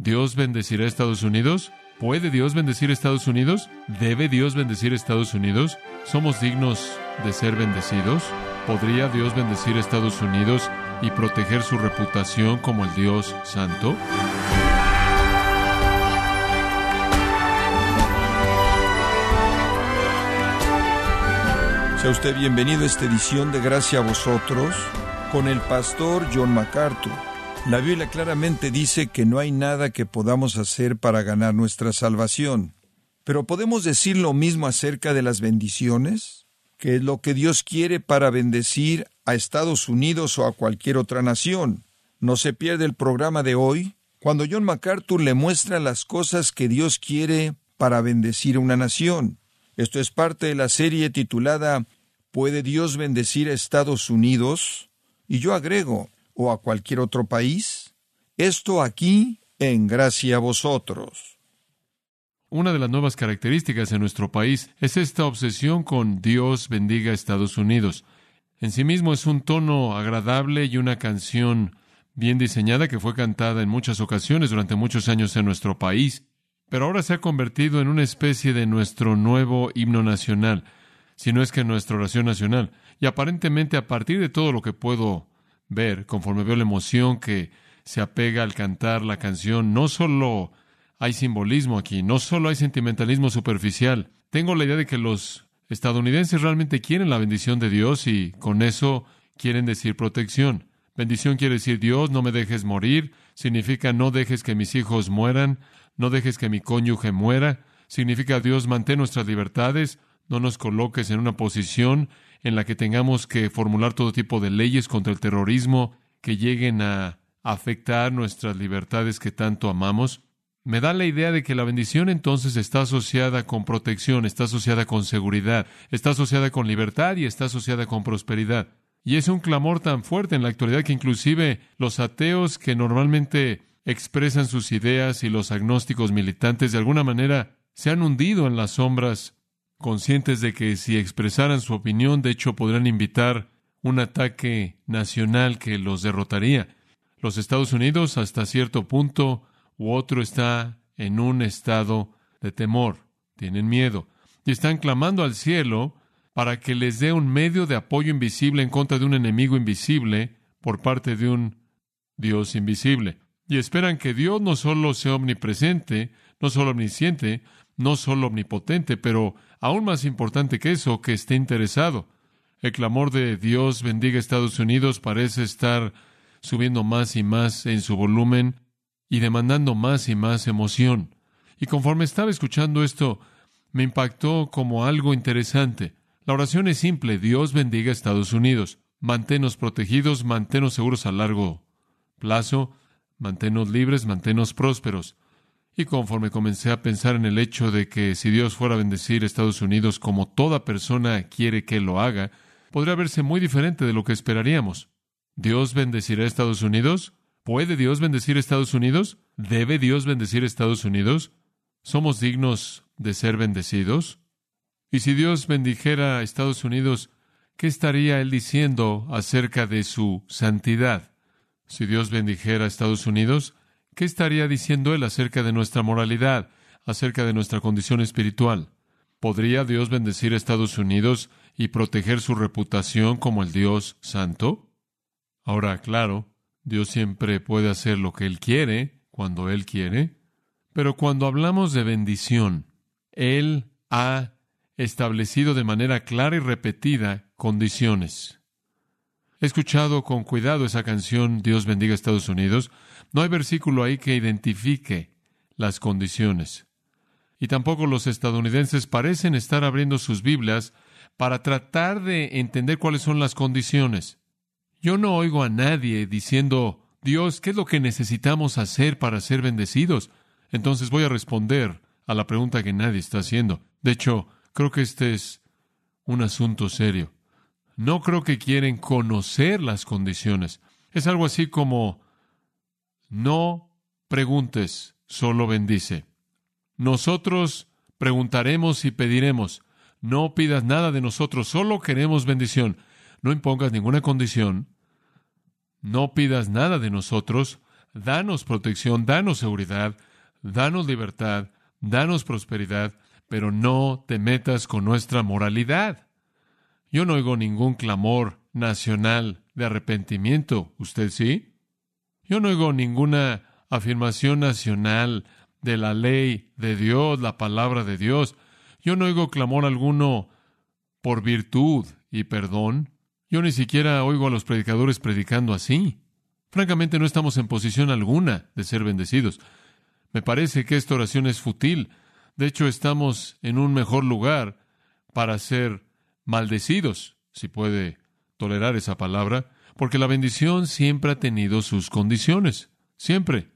¿Dios bendecirá a Estados Unidos? ¿Puede Dios bendecir a Estados Unidos? ¿Debe Dios bendecir a Estados Unidos? ¿Somos dignos de ser bendecidos? ¿Podría Dios bendecir a Estados Unidos y proteger su reputación como el Dios santo? Sea usted bienvenido a esta edición de Gracia a vosotros con el pastor John MacArthur. La Biblia claramente dice que no hay nada que podamos hacer para ganar nuestra salvación. Pero ¿podemos decir lo mismo acerca de las bendiciones? ¿Qué es lo que Dios quiere para bendecir a Estados Unidos o a cualquier otra nación? No se pierde el programa de hoy cuando John MacArthur le muestra las cosas que Dios quiere para bendecir a una nación. Esto es parte de la serie titulada ¿Puede Dios bendecir a Estados Unidos? Y yo agrego, o a cualquier otro país? Esto aquí en gracia a vosotros. Una de las nuevas características en nuestro país es esta obsesión con Dios bendiga Estados Unidos. En sí mismo es un tono agradable y una canción bien diseñada que fue cantada en muchas ocasiones durante muchos años en nuestro país pero ahora se ha convertido en una especie de nuestro nuevo himno nacional, si no es que nuestra oración nacional. Y aparentemente a partir de todo lo que puedo ver, conforme veo la emoción que se apega al cantar la canción, no solo hay simbolismo aquí, no solo hay sentimentalismo superficial, tengo la idea de que los estadounidenses realmente quieren la bendición de Dios y con eso quieren decir protección. Bendición quiere decir Dios, no me dejes morir, significa no dejes que mis hijos mueran, no dejes que mi cónyuge muera. Significa Dios, mantén nuestras libertades. No nos coloques en una posición en la que tengamos que formular todo tipo de leyes contra el terrorismo que lleguen a afectar nuestras libertades que tanto amamos. Me da la idea de que la bendición entonces está asociada con protección, está asociada con seguridad, está asociada con libertad y está asociada con prosperidad. Y es un clamor tan fuerte en la actualidad que inclusive los ateos que normalmente expresan sus ideas y los agnósticos militantes de alguna manera se han hundido en las sombras, conscientes de que si expresaran su opinión, de hecho, podrán invitar un ataque nacional que los derrotaría. Los Estados Unidos, hasta cierto punto u otro, está en un estado de temor, tienen miedo, y están clamando al cielo para que les dé un medio de apoyo invisible en contra de un enemigo invisible por parte de un Dios invisible. Y esperan que Dios no solo sea omnipresente, no solo omnisciente, no solo omnipotente, pero aún más importante que eso, que esté interesado. El clamor de Dios bendiga Estados Unidos parece estar subiendo más y más en su volumen y demandando más y más emoción. Y conforme estaba escuchando esto, me impactó como algo interesante. La oración es simple, Dios bendiga Estados Unidos. Manténos protegidos, manténos seguros a largo plazo, manténnos libres, manténnos prósperos. Y conforme comencé a pensar en el hecho de que si Dios fuera a bendecir a Estados Unidos como toda persona quiere que lo haga, podría verse muy diferente de lo que esperaríamos. ¿Dios bendecirá a Estados Unidos? ¿Puede Dios bendecir a Estados Unidos? ¿Debe Dios bendecir a Estados Unidos? ¿Somos dignos de ser bendecidos? Y si Dios bendijera a Estados Unidos, ¿qué estaría Él diciendo acerca de su santidad? Si Dios bendijera a Estados Unidos, ¿qué estaría diciendo Él acerca de nuestra moralidad, acerca de nuestra condición espiritual? ¿Podría Dios bendecir a Estados Unidos y proteger su reputación como el Dios santo? Ahora, claro, Dios siempre puede hacer lo que Él quiere, cuando Él quiere, pero cuando hablamos de bendición, Él ha establecido de manera clara y repetida condiciones. He escuchado con cuidado esa canción Dios bendiga a Estados Unidos. No hay versículo ahí que identifique las condiciones. Y tampoco los estadounidenses parecen estar abriendo sus Biblias para tratar de entender cuáles son las condiciones. Yo no oigo a nadie diciendo, Dios, ¿qué es lo que necesitamos hacer para ser bendecidos? Entonces voy a responder a la pregunta que nadie está haciendo. De hecho, creo que este es un asunto serio. No creo que quieren conocer las condiciones. Es algo así como, no preguntes, solo bendice. Nosotros preguntaremos y pediremos. No pidas nada de nosotros, solo queremos bendición. No impongas ninguna condición. No pidas nada de nosotros. danos protección, danos seguridad, danos libertad, danos prosperidad, pero no te metas con nuestra moralidad. Yo no oigo ningún clamor nacional de arrepentimiento. ¿Usted sí? Yo no oigo ninguna afirmación nacional de la ley de Dios, la palabra de Dios. Yo no oigo clamor alguno por virtud y perdón. Yo ni siquiera oigo a los predicadores predicando así. Francamente no estamos en posición alguna de ser bendecidos. Me parece que esta oración es fútil. De hecho, estamos en un mejor lugar para ser maldecidos, si puede tolerar esa palabra, porque la bendición siempre ha tenido sus condiciones, siempre.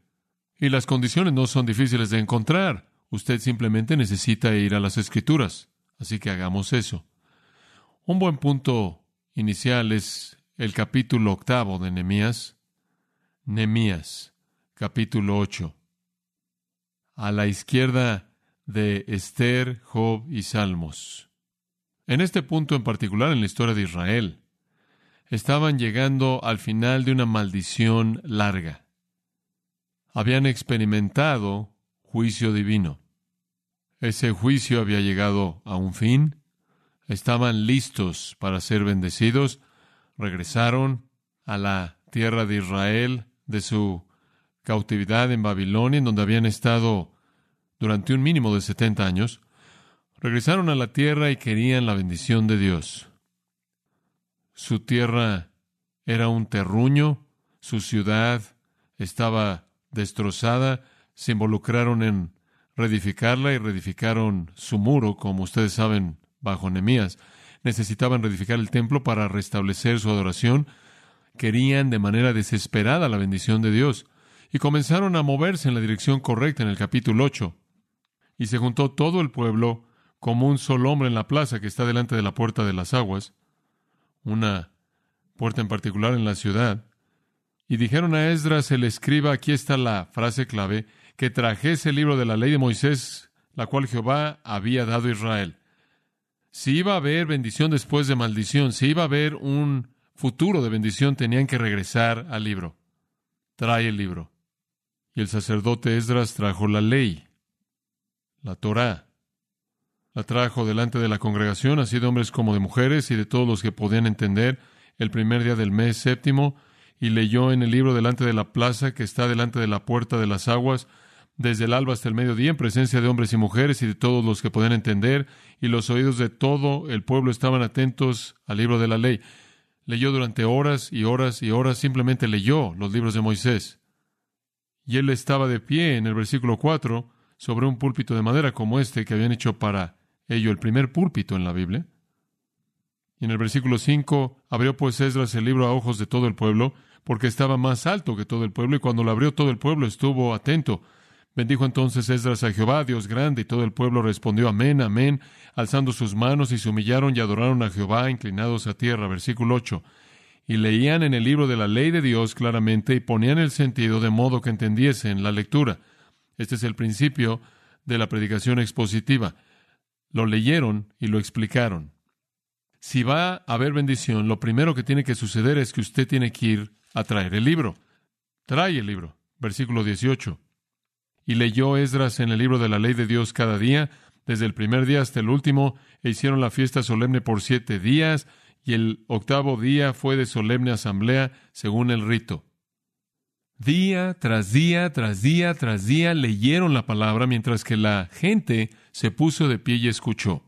Y las condiciones no son difíciles de encontrar. Usted simplemente necesita ir a las escrituras. Así que hagamos eso. Un buen punto inicial es el capítulo octavo de Nehemías. Nehemías, capítulo ocho. A la izquierda de Esther, Job y Salmos. En este punto en particular en la historia de Israel, estaban llegando al final de una maldición larga. Habían experimentado juicio divino. Ese juicio había llegado a un fin. Estaban listos para ser bendecidos. Regresaron a la tierra de Israel de su cautividad en Babilonia, en donde habían estado durante un mínimo de 70 años, regresaron a la tierra y querían la bendición de Dios. Su tierra era un terruño, su ciudad estaba destrozada, se involucraron en reedificarla y reedificaron su muro, como ustedes saben, bajo Nemías. Necesitaban reedificar el templo para restablecer su adoración. Querían de manera desesperada la bendición de Dios y comenzaron a moverse en la dirección correcta en el capítulo 8 y se juntó todo el pueblo como un solo hombre en la plaza que está delante de la puerta de las aguas, una puerta en particular en la ciudad, y dijeron a Esdras el escriba, aquí está la frase clave, que trajese el libro de la ley de Moisés, la cual Jehová había dado a Israel. Si iba a haber bendición después de maldición, si iba a haber un futuro de bendición, tenían que regresar al libro. Trae el libro. Y el sacerdote Esdras trajo la ley la Torá. La trajo delante de la congregación, así de hombres como de mujeres y de todos los que podían entender, el primer día del mes séptimo, y leyó en el libro delante de la plaza que está delante de la puerta de las aguas, desde el alba hasta el mediodía, en presencia de hombres y mujeres y de todos los que podían entender, y los oídos de todo el pueblo estaban atentos al libro de la ley. Leyó durante horas y horas y horas, simplemente leyó los libros de Moisés. Y él estaba de pie en el versículo 4, sobre un púlpito de madera como este que habían hecho para ello el primer púlpito en la Biblia. Y en el versículo 5, abrió pues Esdras el libro a ojos de todo el pueblo, porque estaba más alto que todo el pueblo, y cuando lo abrió todo el pueblo estuvo atento. Bendijo entonces Esdras a Jehová, Dios grande, y todo el pueblo respondió amén, amén, alzando sus manos y se humillaron y adoraron a Jehová, inclinados a tierra. Versículo 8. Y leían en el libro de la ley de Dios claramente y ponían el sentido de modo que entendiesen la lectura. Este es el principio de la predicación expositiva. Lo leyeron y lo explicaron. Si va a haber bendición, lo primero que tiene que suceder es que usted tiene que ir a traer el libro. Trae el libro. Versículo 18. Y leyó Esdras en el libro de la ley de Dios cada día, desde el primer día hasta el último, e hicieron la fiesta solemne por siete días, y el octavo día fue de solemne asamblea, según el rito. Día tras día, tras día, tras día leyeron la palabra mientras que la gente se puso de pie y escuchó.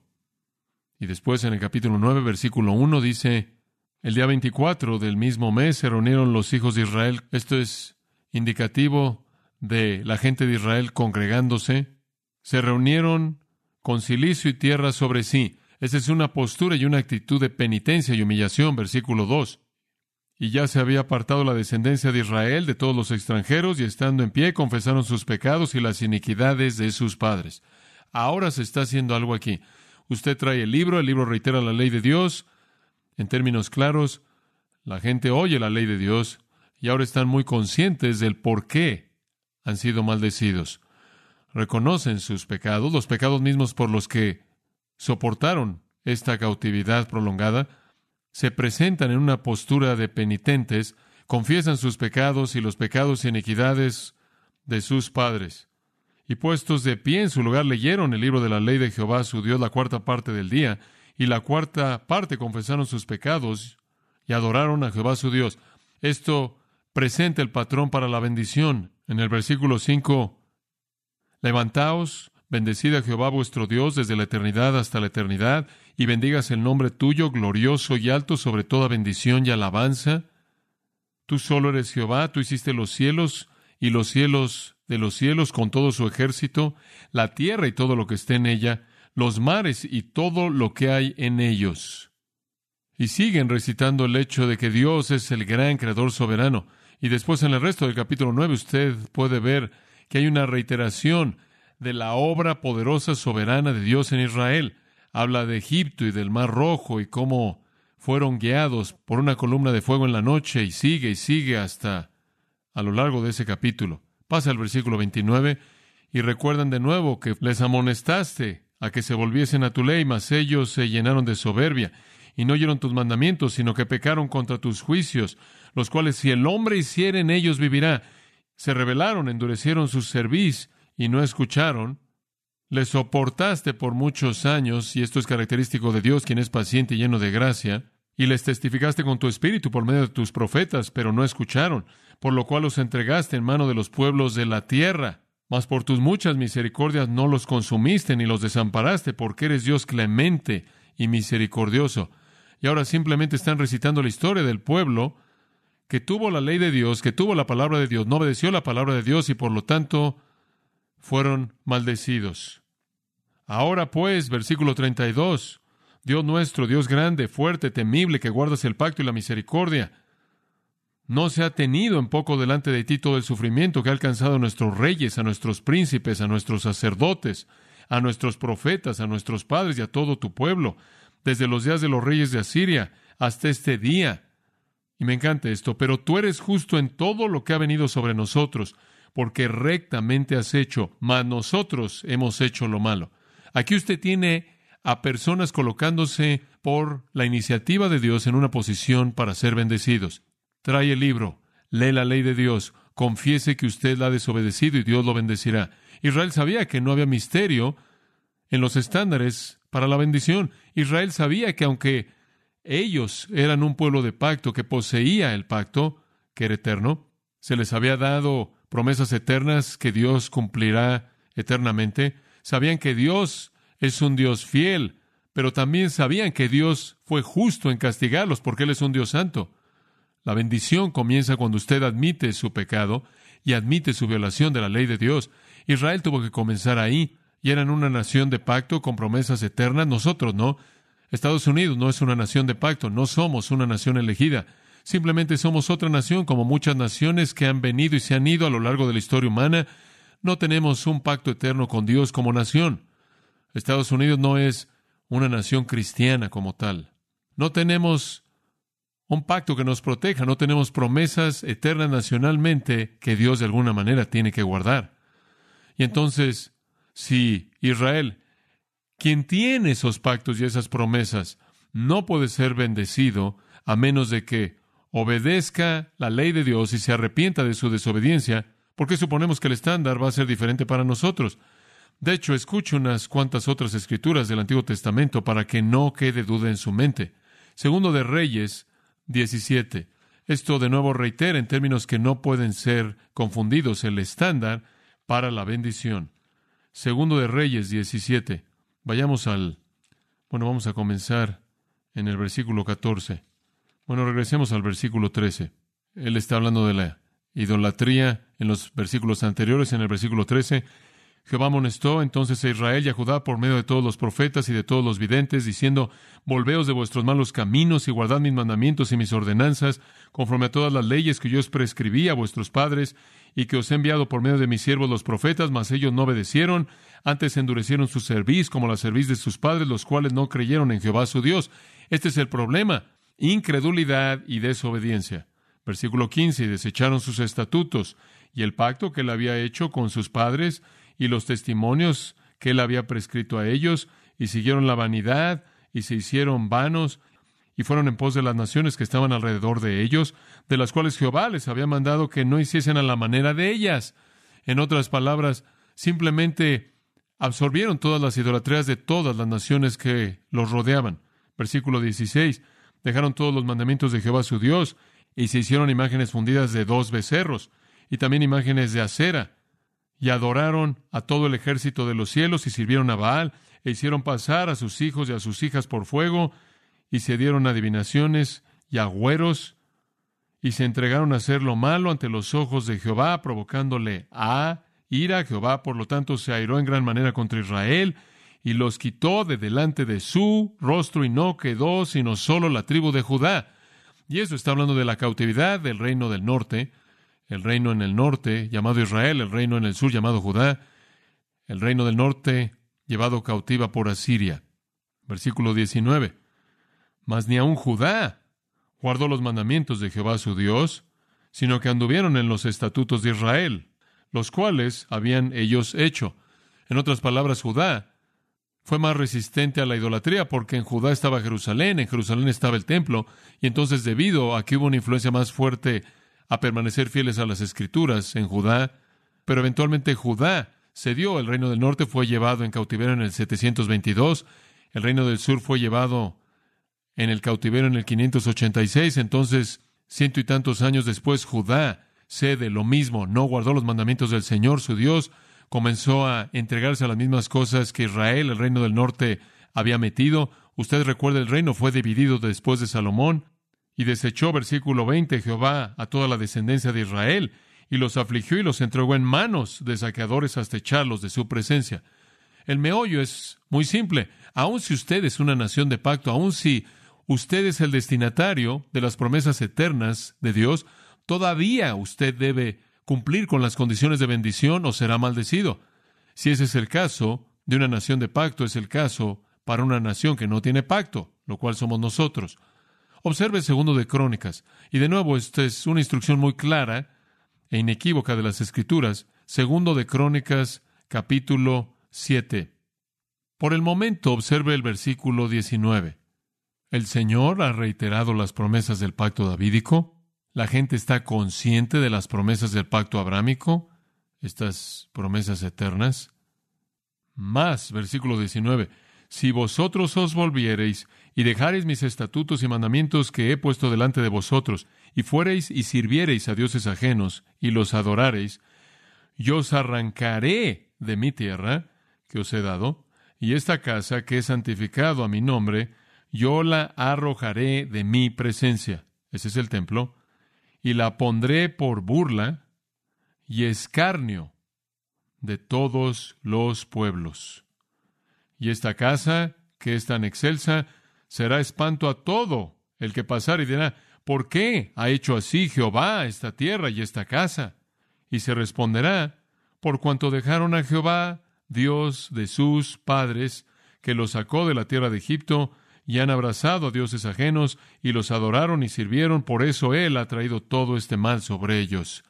Y después en el capítulo 9, versículo 1 dice, el día 24 del mismo mes se reunieron los hijos de Israel. Esto es indicativo de la gente de Israel congregándose. Se reunieron con silicio y tierra sobre sí. Esa es una postura y una actitud de penitencia y humillación, versículo 2 y ya se había apartado la descendencia de Israel de todos los extranjeros, y estando en pie confesaron sus pecados y las iniquidades de sus padres. Ahora se está haciendo algo aquí. Usted trae el libro, el libro reitera la ley de Dios. En términos claros, la gente oye la ley de Dios y ahora están muy conscientes del por qué han sido maldecidos. Reconocen sus pecados, los pecados mismos por los que soportaron esta cautividad prolongada, se presentan en una postura de penitentes, confiesan sus pecados y los pecados y iniquidades de sus padres. Y puestos de pie en su lugar leyeron el libro de la ley de Jehová su Dios la cuarta parte del día, y la cuarta parte confesaron sus pecados y adoraron a Jehová su Dios. Esto presenta el patrón para la bendición. En el versículo 5, levantaos, bendecid a Jehová vuestro Dios desde la eternidad hasta la eternidad, y bendigas el nombre tuyo, glorioso y alto sobre toda bendición y alabanza. Tú solo eres Jehová, tú hiciste los cielos y los cielos de los cielos con todo su ejército, la tierra y todo lo que esté en ella, los mares y todo lo que hay en ellos. Y siguen recitando el hecho de que Dios es el gran creador soberano. Y después en el resto del capítulo 9 usted puede ver que hay una reiteración de la obra poderosa soberana de Dios en Israel. Habla de Egipto y del Mar Rojo y cómo fueron guiados por una columna de fuego en la noche y sigue y sigue hasta a lo largo de ese capítulo. Pasa al versículo 29 y recuerdan de nuevo que les amonestaste a que se volviesen a tu ley, mas ellos se llenaron de soberbia y no oyeron tus mandamientos, sino que pecaron contra tus juicios, los cuales si el hombre hiciera en ellos vivirá. Se rebelaron, endurecieron su cerviz y no escucharon. Les soportaste por muchos años, y esto es característico de Dios, quien es paciente y lleno de gracia, y les testificaste con tu espíritu por medio de tus profetas, pero no escucharon, por lo cual los entregaste en mano de los pueblos de la tierra. Mas por tus muchas misericordias no los consumiste ni los desamparaste, porque eres Dios clemente y misericordioso. Y ahora simplemente están recitando la historia del pueblo que tuvo la ley de Dios, que tuvo la palabra de Dios, no obedeció la palabra de Dios y por lo tanto fueron maldecidos. Ahora pues, versículo 32, Dios nuestro, Dios grande, fuerte, temible, que guardas el pacto y la misericordia, no se ha tenido en poco delante de ti todo el sufrimiento que ha alcanzado a nuestros reyes, a nuestros príncipes, a nuestros sacerdotes, a nuestros profetas, a nuestros padres y a todo tu pueblo, desde los días de los reyes de Asiria hasta este día. Y me encanta esto, pero tú eres justo en todo lo que ha venido sobre nosotros, porque rectamente has hecho, mas nosotros hemos hecho lo malo. Aquí usted tiene a personas colocándose por la iniciativa de Dios en una posición para ser bendecidos. Trae el libro, lee la ley de Dios, confiese que usted la ha desobedecido y Dios lo bendecirá. Israel sabía que no había misterio en los estándares para la bendición. Israel sabía que aunque ellos eran un pueblo de pacto que poseía el pacto, que era eterno, se les había dado promesas eternas que Dios cumplirá eternamente. Sabían que Dios es un Dios fiel, pero también sabían que Dios fue justo en castigarlos porque Él es un Dios santo. La bendición comienza cuando usted admite su pecado y admite su violación de la ley de Dios. Israel tuvo que comenzar ahí, y eran una nación de pacto con promesas eternas, nosotros no. Estados Unidos no es una nación de pacto, no somos una nación elegida. Simplemente somos otra nación como muchas naciones que han venido y se han ido a lo largo de la historia humana. No tenemos un pacto eterno con Dios como nación. Estados Unidos no es una nación cristiana como tal. No tenemos un pacto que nos proteja, no tenemos promesas eternas nacionalmente que Dios de alguna manera tiene que guardar. Y entonces, si Israel, quien tiene esos pactos y esas promesas, no puede ser bendecido a menos de que obedezca la ley de Dios y se arrepienta de su desobediencia, porque suponemos que el estándar va a ser diferente para nosotros. De hecho, escuche unas cuantas otras escrituras del Antiguo Testamento para que no quede duda en su mente. Segundo de Reyes 17. Esto de nuevo reitera en términos que no pueden ser confundidos el estándar para la bendición. Segundo de Reyes 17. Vayamos al... Bueno, vamos a comenzar en el versículo 14. Bueno, regresemos al versículo 13. Él está hablando de la idolatría en los versículos anteriores. En el versículo 13 Jehová amonestó entonces a Israel y a Judá por medio de todos los profetas y de todos los videntes, diciendo, Volveos de vuestros malos caminos y guardad mis mandamientos y mis ordenanzas, conforme a todas las leyes que yo os prescribí a vuestros padres, y que os he enviado por medio de mis siervos los profetas, mas ellos no obedecieron, antes endurecieron su cerviz como la cerviz de sus padres, los cuales no creyeron en Jehová su Dios. Este es el problema, incredulidad y desobediencia. Versículo 15, y desecharon sus estatutos y el pacto que él había hecho con sus padres, y los testimonios que él había prescrito a ellos, y siguieron la vanidad, y se hicieron vanos, y fueron en pos de las naciones que estaban alrededor de ellos, de las cuales Jehová les había mandado que no hiciesen a la manera de ellas. En otras palabras, simplemente absorbieron todas las idolatrías de todas las naciones que los rodeaban. Versículo 16. Dejaron todos los mandamientos de Jehová su Dios y se hicieron imágenes fundidas de dos becerros y también imágenes de acera y adoraron a todo el ejército de los cielos y sirvieron a Baal e hicieron pasar a sus hijos y a sus hijas por fuego y se dieron adivinaciones y agüeros y se entregaron a hacer lo malo ante los ojos de Jehová, provocándole a ira. Jehová, por lo tanto, se airó en gran manera contra Israel y los quitó de delante de su rostro y no quedó sino solo la tribu de Judá. Y eso está hablando de la cautividad del reino del norte, el reino en el norte llamado Israel, el reino en el sur llamado Judá, el reino del norte llevado cautiva por Asiria. Versículo 19. Mas ni aun Judá guardó los mandamientos de Jehová su Dios, sino que anduvieron en los estatutos de Israel, los cuales habían ellos hecho. En otras palabras, Judá fue más resistente a la idolatría porque en Judá estaba Jerusalén, en Jerusalén estaba el templo, y entonces debido a que hubo una influencia más fuerte a permanecer fieles a las escrituras en Judá, pero eventualmente Judá cedió, el reino del norte fue llevado en cautiverio en el 722, el reino del sur fue llevado en el cautiverio en el 586, entonces ciento y tantos años después Judá cede lo mismo, no guardó los mandamientos del Señor su Dios, comenzó a entregarse a las mismas cosas que Israel, el reino del norte, había metido. Usted recuerda, el reino fue dividido después de Salomón y desechó, versículo 20, Jehová a toda la descendencia de Israel y los afligió y los entregó en manos de saqueadores hasta echarlos de su presencia. El meollo es muy simple. Aun si usted es una nación de pacto, aun si usted es el destinatario de las promesas eternas de Dios, todavía usted debe cumplir con las condiciones de bendición o será maldecido. Si ese es el caso de una nación de pacto, es el caso para una nación que no tiene pacto, lo cual somos nosotros. Observe el segundo de Crónicas. Y de nuevo, esta es una instrucción muy clara e inequívoca de las Escrituras. Segundo de Crónicas, capítulo 7. Por el momento, observe el versículo 19. El Señor ha reiterado las promesas del pacto davídico. La gente está consciente de las promesas del pacto abrámico, estas promesas eternas. Más, versículo 19. Si vosotros os volviereis y dejareis mis estatutos y mandamientos que he puesto delante de vosotros, y fuereis y sirviereis a dioses ajenos, y los adorareis, yo os arrancaré de mi tierra, que os he dado, y esta casa que he santificado a mi nombre, yo la arrojaré de mi presencia. Ese es el templo. Y la pondré por burla y escarnio de todos los pueblos. Y esta casa, que es tan excelsa, será espanto a todo el que pasar y dirá, ¿por qué ha hecho así Jehová esta tierra y esta casa? Y se responderá, por cuanto dejaron a Jehová, Dios de sus padres, que los sacó de la tierra de Egipto, y han abrazado a dioses ajenos, y los adoraron y sirvieron, por eso Él ha traído todo este mal sobre ellos.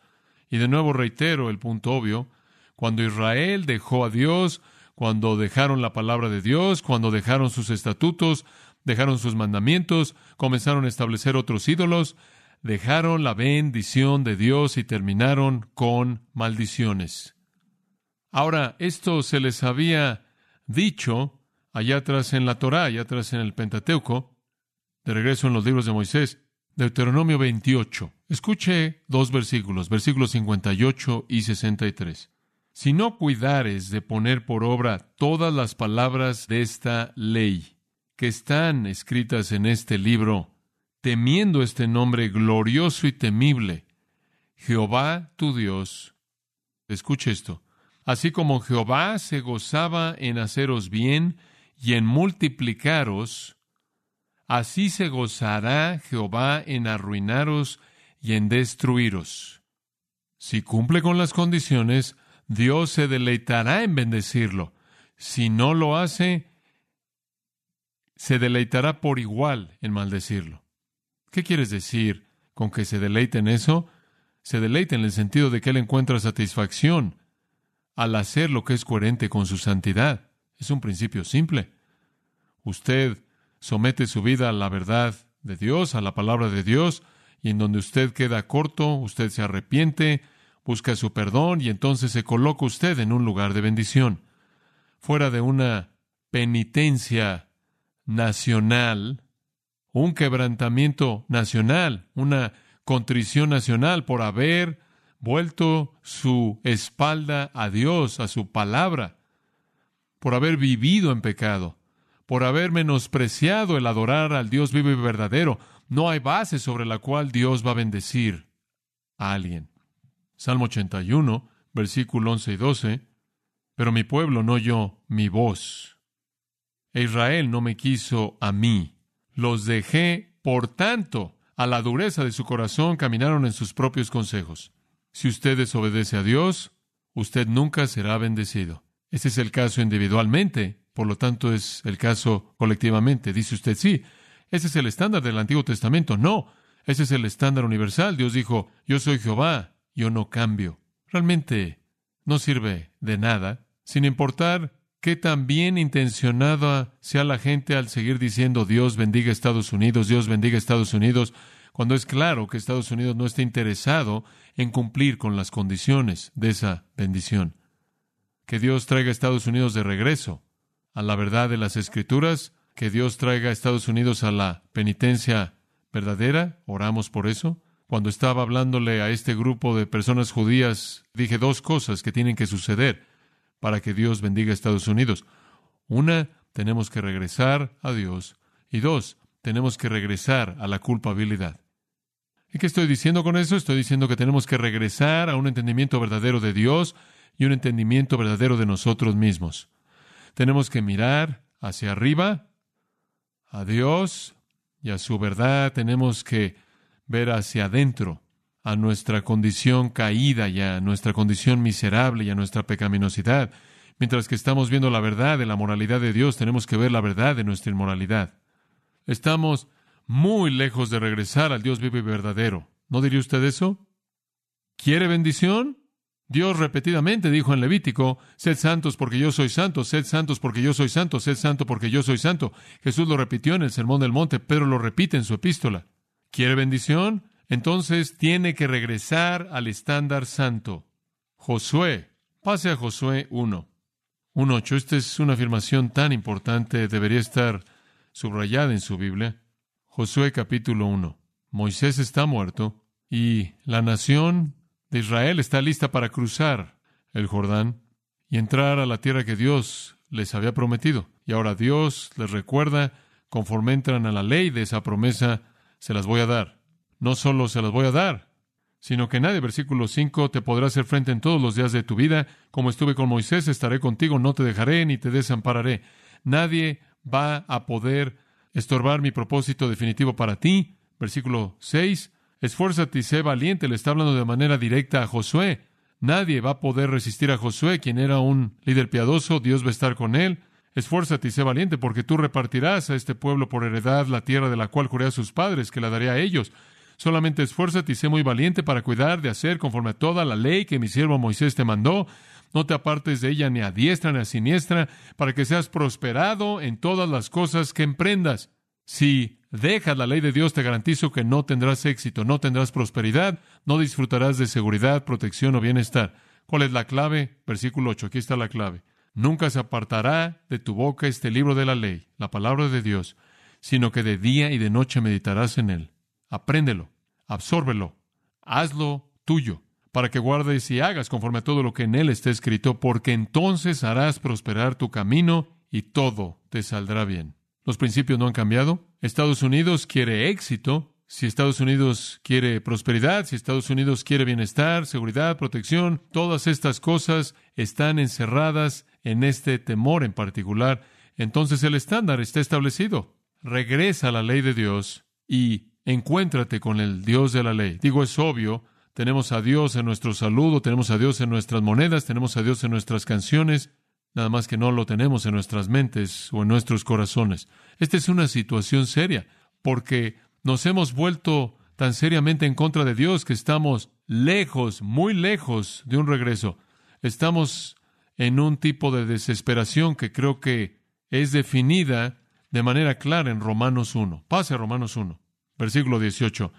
Y de nuevo reitero el punto obvio, cuando Israel dejó a Dios, cuando dejaron la palabra de Dios, cuando dejaron sus estatutos, dejaron sus mandamientos, comenzaron a establecer otros ídolos, dejaron la bendición de Dios y terminaron con maldiciones. Ahora, esto se les había dicho allá atrás en la Torá, allá atrás en el Pentateuco, de regreso en los libros de Moisés, Deuteronomio 28. Escuche dos versículos, versículos 58 y 63. Si no cuidares de poner por obra todas las palabras de esta ley, que están escritas en este libro, temiendo este nombre glorioso y temible, Jehová tu Dios. Escuche esto. Así como Jehová se gozaba en haceros bien y en multiplicaros, así se gozará Jehová en arruinaros y en destruiros. Si cumple con las condiciones, Dios se deleitará en bendecirlo. Si no lo hace, se deleitará por igual en maldecirlo. ¿Qué quieres decir con que se deleite en eso? Se deleita en el sentido de que él encuentra satisfacción al hacer lo que es coherente con su santidad. Es un principio simple. Usted somete su vida a la verdad de Dios, a la palabra de Dios, y en donde usted queda corto, usted se arrepiente, busca su perdón y entonces se coloca usted en un lugar de bendición. Fuera de una penitencia nacional, un quebrantamiento nacional, una contrición nacional por haber vuelto su espalda a Dios, a su palabra, por haber vivido en pecado, por haber menospreciado el adorar al Dios vivo y verdadero. No hay base sobre la cual Dios va a bendecir a alguien. Salmo 81, versículo 11 y 12. Pero mi pueblo no oyó mi voz. E Israel no me quiso a mí. Los dejé, por tanto, a la dureza de su corazón caminaron en sus propios consejos. Si usted desobedece a Dios, usted nunca será bendecido. Ese es el caso individualmente, por lo tanto es el caso colectivamente. Dice usted, sí, ese es el estándar del Antiguo Testamento. No, ese es el estándar universal. Dios dijo, yo soy Jehová, yo no cambio. Realmente no sirve de nada, sin importar qué tan bien intencionada sea la gente al seguir diciendo Dios bendiga Estados Unidos, Dios bendiga Estados Unidos, cuando es claro que Estados Unidos no está interesado en cumplir con las condiciones de esa bendición. Que Dios traiga a Estados Unidos de regreso a la verdad de las Escrituras, que Dios traiga a Estados Unidos a la penitencia verdadera, oramos por eso. Cuando estaba hablándole a este grupo de personas judías, dije dos cosas que tienen que suceder para que Dios bendiga a Estados Unidos. Una, tenemos que regresar a Dios. Y dos, tenemos que regresar a la culpabilidad. ¿Y qué estoy diciendo con eso? Estoy diciendo que tenemos que regresar a un entendimiento verdadero de Dios y un entendimiento verdadero de nosotros mismos. Tenemos que mirar hacia arriba, a Dios y a su verdad. Tenemos que ver hacia adentro, a nuestra condición caída y a nuestra condición miserable y a nuestra pecaminosidad. Mientras que estamos viendo la verdad de la moralidad de Dios, tenemos que ver la verdad de nuestra inmoralidad. Estamos muy lejos de regresar al Dios vivo y verdadero. ¿No diría usted eso? ¿Quiere bendición? Dios repetidamente dijo en Levítico, sed santos porque yo soy santo, sed santos porque yo soy santo, sed santo porque yo soy santo. Jesús lo repitió en el Sermón del Monte, Pedro lo repite en su epístola. ¿Quiere bendición? Entonces tiene que regresar al estándar santo. Josué, pase a Josué 1. 1.8. Esta es una afirmación tan importante, debería estar subrayada en su Biblia. Josué capítulo 1. Moisés está muerto y la nación Israel está lista para cruzar el Jordán y entrar a la tierra que Dios les había prometido. Y ahora Dios les recuerda, conforme entran a la ley de esa promesa, se las voy a dar. No solo se las voy a dar, sino que nadie, versículo 5, te podrá hacer frente en todos los días de tu vida. Como estuve con Moisés, estaré contigo, no te dejaré ni te desampararé. Nadie va a poder estorbar mi propósito definitivo para ti. Versículo 6, esfuérzate y sé valiente. Le está hablando de manera directa a Josué. Nadie va a poder resistir a Josué, quien era un líder piadoso. Dios va a estar con él. Esfuérzate y sé valiente, porque tú repartirás a este pueblo por heredad la tierra de la cual juré a sus padres, que la daré a ellos. Solamente esfuérzate y sé muy valiente para cuidar de hacer conforme a toda la ley que mi siervo Moisés te mandó. No te apartes de ella ni a diestra ni a siniestra, para que seas prosperado en todas las cosas que emprendas. Si dejas la ley de Dios, te garantizo que no tendrás éxito, no tendrás prosperidad, no disfrutarás de seguridad, protección o bienestar. ¿Cuál es la clave? Versículo 8, aquí está la clave. Nunca se apartará de tu boca este libro de la ley, la palabra de Dios, sino que de día y de noche meditarás en él. Apréndelo, absórbelo, hazlo tuyo, para que guardes y hagas conforme a todo lo que en él está escrito, porque entonces harás prosperar tu camino y todo te saldrá bien. Los principios no han cambiado. Estados Unidos quiere éxito. Si Estados Unidos quiere prosperidad, si Estados Unidos quiere bienestar, seguridad, protección, todas estas cosas están encerradas en este temor en particular. Entonces el estándar está establecido. Regresa a la ley de Dios y encuéntrate con el Dios de la ley. Digo, es obvio, tenemos a Dios en nuestro saludo, tenemos a Dios en nuestras monedas, tenemos a Dios en nuestras canciones, nada más que no lo tenemos en nuestras mentes o en nuestros corazones. Esta es una situación seria, porque nos hemos vuelto tan seriamente en contra de Dios que estamos lejos, muy lejos de un regreso. Estamos en un tipo de desesperación que creo que es definida de manera clara en Romanos 1. Pase a Romanos 1. Versículo 18.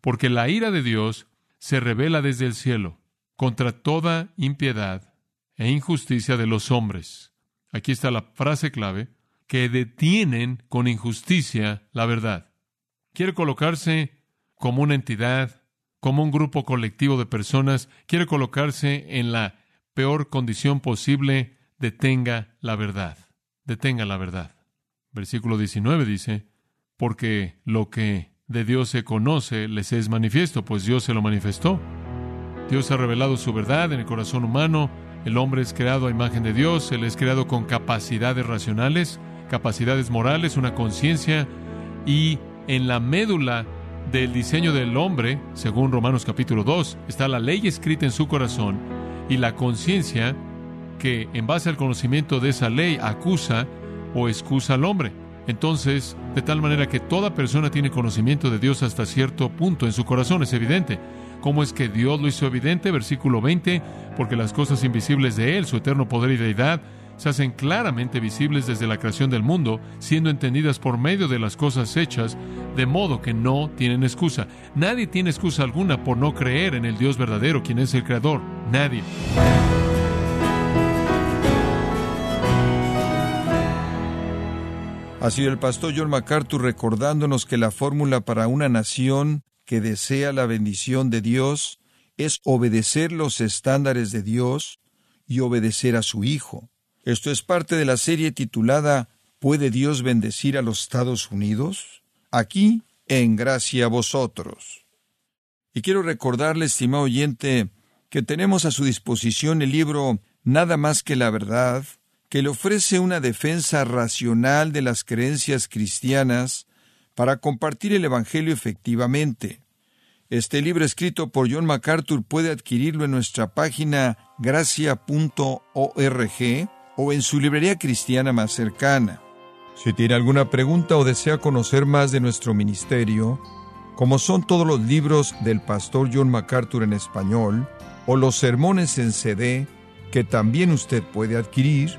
Porque la ira de Dios se revela desde el cielo contra toda impiedad e injusticia de los hombres. Aquí está la frase clave, que detienen con injusticia la verdad. Quiere colocarse como una entidad, como un grupo colectivo de personas, quiere colocarse en la peor condición posible, detenga la verdad, detenga la verdad. Versículo 19 dice, porque lo que de Dios se conoce les es manifiesto, pues Dios se lo manifestó. Dios ha revelado su verdad en el corazón humano, el hombre es creado a imagen de Dios, él es creado con capacidades racionales, capacidades morales, una conciencia y en la médula del diseño del hombre, según Romanos capítulo 2, está la ley escrita en su corazón y la conciencia que en base al conocimiento de esa ley acusa o excusa al hombre. Entonces, de tal manera que toda persona tiene conocimiento de Dios hasta cierto punto en su corazón, es evidente. ¿Cómo es que Dios lo hizo evidente? Versículo 20, porque las cosas invisibles de Él, su eterno poder y deidad, se hacen claramente visibles desde la creación del mundo, siendo entendidas por medio de las cosas hechas, de modo que no tienen excusa. Nadie tiene excusa alguna por no creer en el Dios verdadero, quien es el Creador. Nadie. Ha sido el pastor John MacArthur recordándonos que la fórmula para una nación que desea la bendición de Dios es obedecer los estándares de Dios y obedecer a su Hijo. Esto es parte de la serie titulada ¿Puede Dios bendecir a los Estados Unidos? Aquí, en gracia a vosotros. Y quiero recordarle, estimado oyente, que tenemos a su disposición el libro Nada más que la verdad, que le ofrece una defensa racional de las creencias cristianas para compartir el Evangelio efectivamente. Este libro escrito por John MacArthur puede adquirirlo en nuestra página gracia.org o en su librería cristiana más cercana. Si tiene alguna pregunta o desea conocer más de nuestro ministerio, como son todos los libros del pastor John MacArthur en español, o los sermones en CD, que también usted puede adquirir,